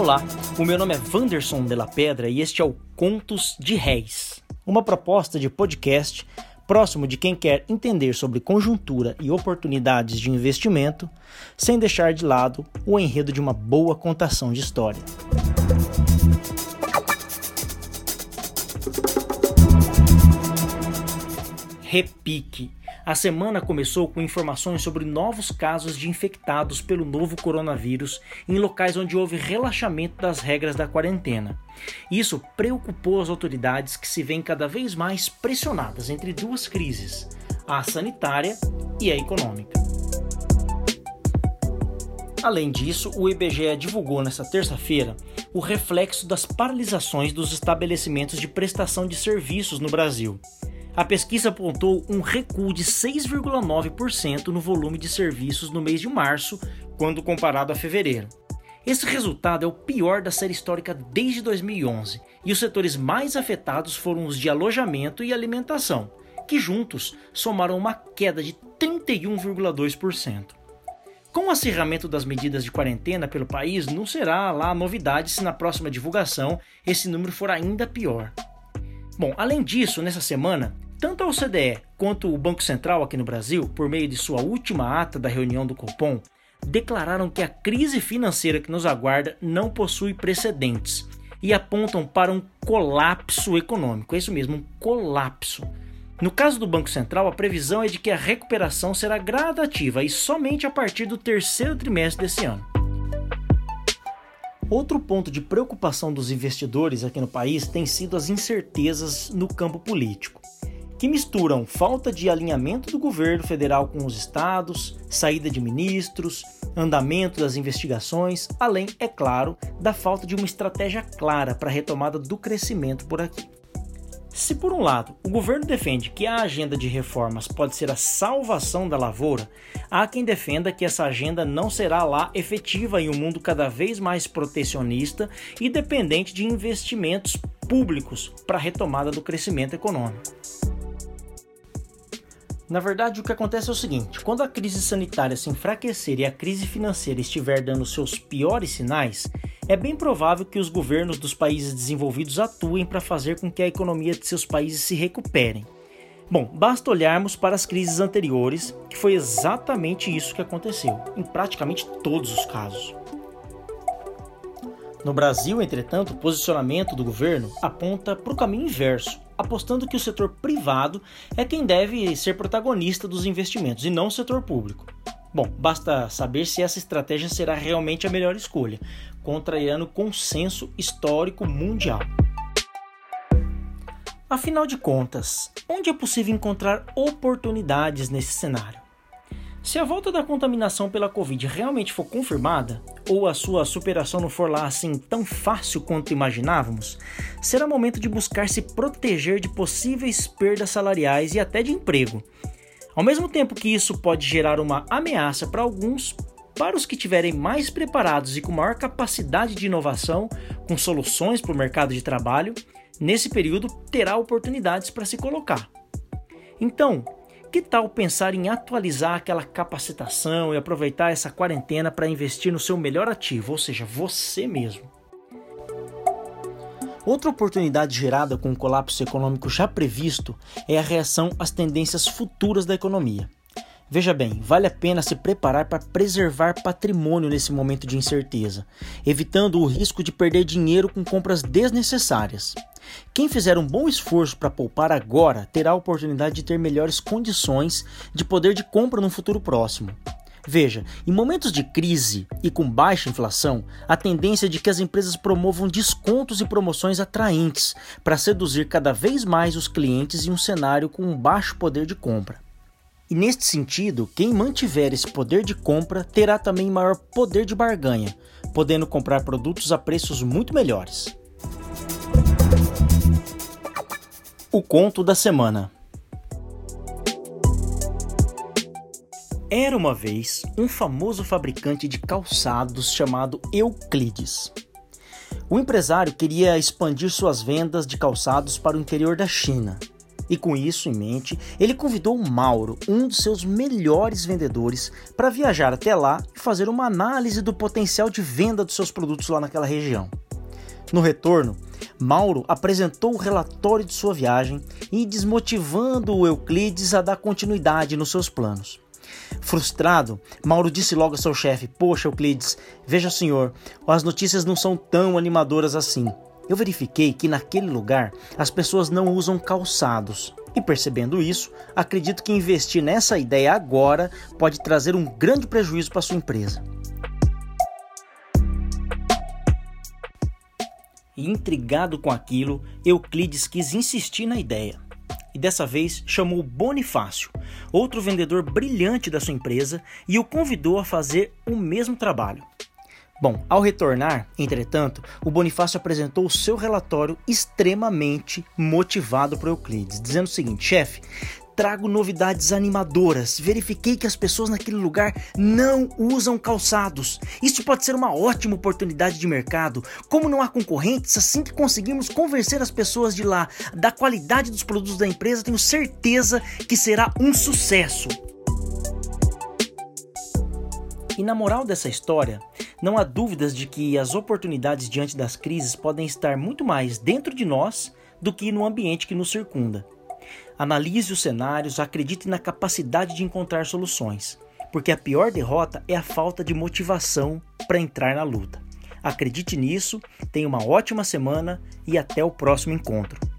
Olá, o meu nome é Vanderson de la Pedra e este é o Contos de Réis, uma proposta de podcast próximo de quem quer entender sobre conjuntura e oportunidades de investimento, sem deixar de lado o enredo de uma boa contação de história. Repique a semana começou com informações sobre novos casos de infectados pelo novo coronavírus em locais onde houve relaxamento das regras da quarentena. Isso preocupou as autoridades que se veem cada vez mais pressionadas entre duas crises, a sanitária e a econômica. Além disso, o IBGE divulgou nesta terça-feira o reflexo das paralisações dos estabelecimentos de prestação de serviços no Brasil. A pesquisa apontou um recuo de 6,9% no volume de serviços no mês de março, quando comparado a fevereiro. Esse resultado é o pior da série histórica desde 2011, e os setores mais afetados foram os de alojamento e alimentação, que juntos somaram uma queda de 31,2%. Com o acirramento das medidas de quarentena pelo país, não será lá novidade se na próxima divulgação esse número for ainda pior. Bom, além disso, nessa semana, tanto a OCDE quanto o Banco Central aqui no Brasil, por meio de sua última ata da reunião do Copom, declararam que a crise financeira que nos aguarda não possui precedentes e apontam para um colapso econômico. É isso mesmo, um colapso. No caso do Banco Central, a previsão é de que a recuperação será gradativa e somente a partir do terceiro trimestre desse ano. Outro ponto de preocupação dos investidores aqui no país tem sido as incertezas no campo político, que misturam falta de alinhamento do governo federal com os estados, saída de ministros, andamento das investigações, além, é claro, da falta de uma estratégia clara para a retomada do crescimento por aqui. Se por um lado o governo defende que a agenda de reformas pode ser a salvação da lavoura, há quem defenda que essa agenda não será lá efetiva em um mundo cada vez mais protecionista e dependente de investimentos públicos para a retomada do crescimento econômico. Na verdade, o que acontece é o seguinte: quando a crise sanitária se enfraquecer e a crise financeira estiver dando seus piores sinais, é bem provável que os governos dos países desenvolvidos atuem para fazer com que a economia de seus países se recuperem. Bom, basta olharmos para as crises anteriores, que foi exatamente isso que aconteceu, em praticamente todos os casos. No Brasil, entretanto, o posicionamento do governo aponta para o caminho inverso apostando que o setor privado é quem deve ser protagonista dos investimentos e não o setor público. Bom, basta saber se essa estratégia será realmente a melhor escolha, contrariando consenso histórico mundial. Afinal de contas, onde é possível encontrar oportunidades nesse cenário? Se a volta da contaminação pela Covid realmente for confirmada, ou a sua superação não for lá assim tão fácil quanto imaginávamos, será momento de buscar se proteger de possíveis perdas salariais e até de emprego. Ao mesmo tempo que isso pode gerar uma ameaça para alguns, para os que estiverem mais preparados e com maior capacidade de inovação, com soluções para o mercado de trabalho, nesse período terá oportunidades para se colocar. Então, que tal pensar em atualizar aquela capacitação e aproveitar essa quarentena para investir no seu melhor ativo, ou seja, você mesmo? Outra oportunidade gerada com o colapso econômico já previsto é a reação às tendências futuras da economia. Veja bem, vale a pena se preparar para preservar patrimônio nesse momento de incerteza, evitando o risco de perder dinheiro com compras desnecessárias. Quem fizer um bom esforço para poupar agora terá a oportunidade de ter melhores condições de poder de compra no futuro próximo. Veja, em momentos de crise e com baixa inflação, a tendência é de que as empresas promovam descontos e promoções atraentes para seduzir cada vez mais os clientes em um cenário com um baixo poder de compra. E neste sentido, quem mantiver esse poder de compra terá também maior poder de barganha, podendo comprar produtos a preços muito melhores. O conto da semana. Era uma vez um famoso fabricante de calçados chamado Euclides. O empresário queria expandir suas vendas de calçados para o interior da China. E com isso em mente, ele convidou Mauro, um dos seus melhores vendedores, para viajar até lá e fazer uma análise do potencial de venda dos seus produtos lá naquela região. No retorno, Mauro apresentou o relatório de sua viagem e desmotivando o Euclides a dar continuidade nos seus planos. Frustrado, Mauro disse logo a seu chefe: Poxa, Euclides, veja senhor, as notícias não são tão animadoras assim. Eu verifiquei que naquele lugar as pessoas não usam calçados. E percebendo isso, acredito que investir nessa ideia agora pode trazer um grande prejuízo para sua empresa. Intrigado com aquilo, Euclides quis insistir na ideia. E dessa vez chamou Bonifácio, outro vendedor brilhante da sua empresa, e o convidou a fazer o mesmo trabalho. Bom, ao retornar, entretanto, o Bonifácio apresentou o seu relatório extremamente motivado para Euclides, dizendo o seguinte: chefe, trago novidades animadoras. Verifiquei que as pessoas naquele lugar não usam calçados. Isso pode ser uma ótima oportunidade de mercado. Como não há concorrentes, assim que conseguirmos convencer as pessoas de lá da qualidade dos produtos da empresa, tenho certeza que será um sucesso. E na moral dessa história, não há dúvidas de que as oportunidades diante das crises podem estar muito mais dentro de nós do que no ambiente que nos circunda. Analise os cenários, acredite na capacidade de encontrar soluções, porque a pior derrota é a falta de motivação para entrar na luta. Acredite nisso, tenha uma ótima semana e até o próximo encontro.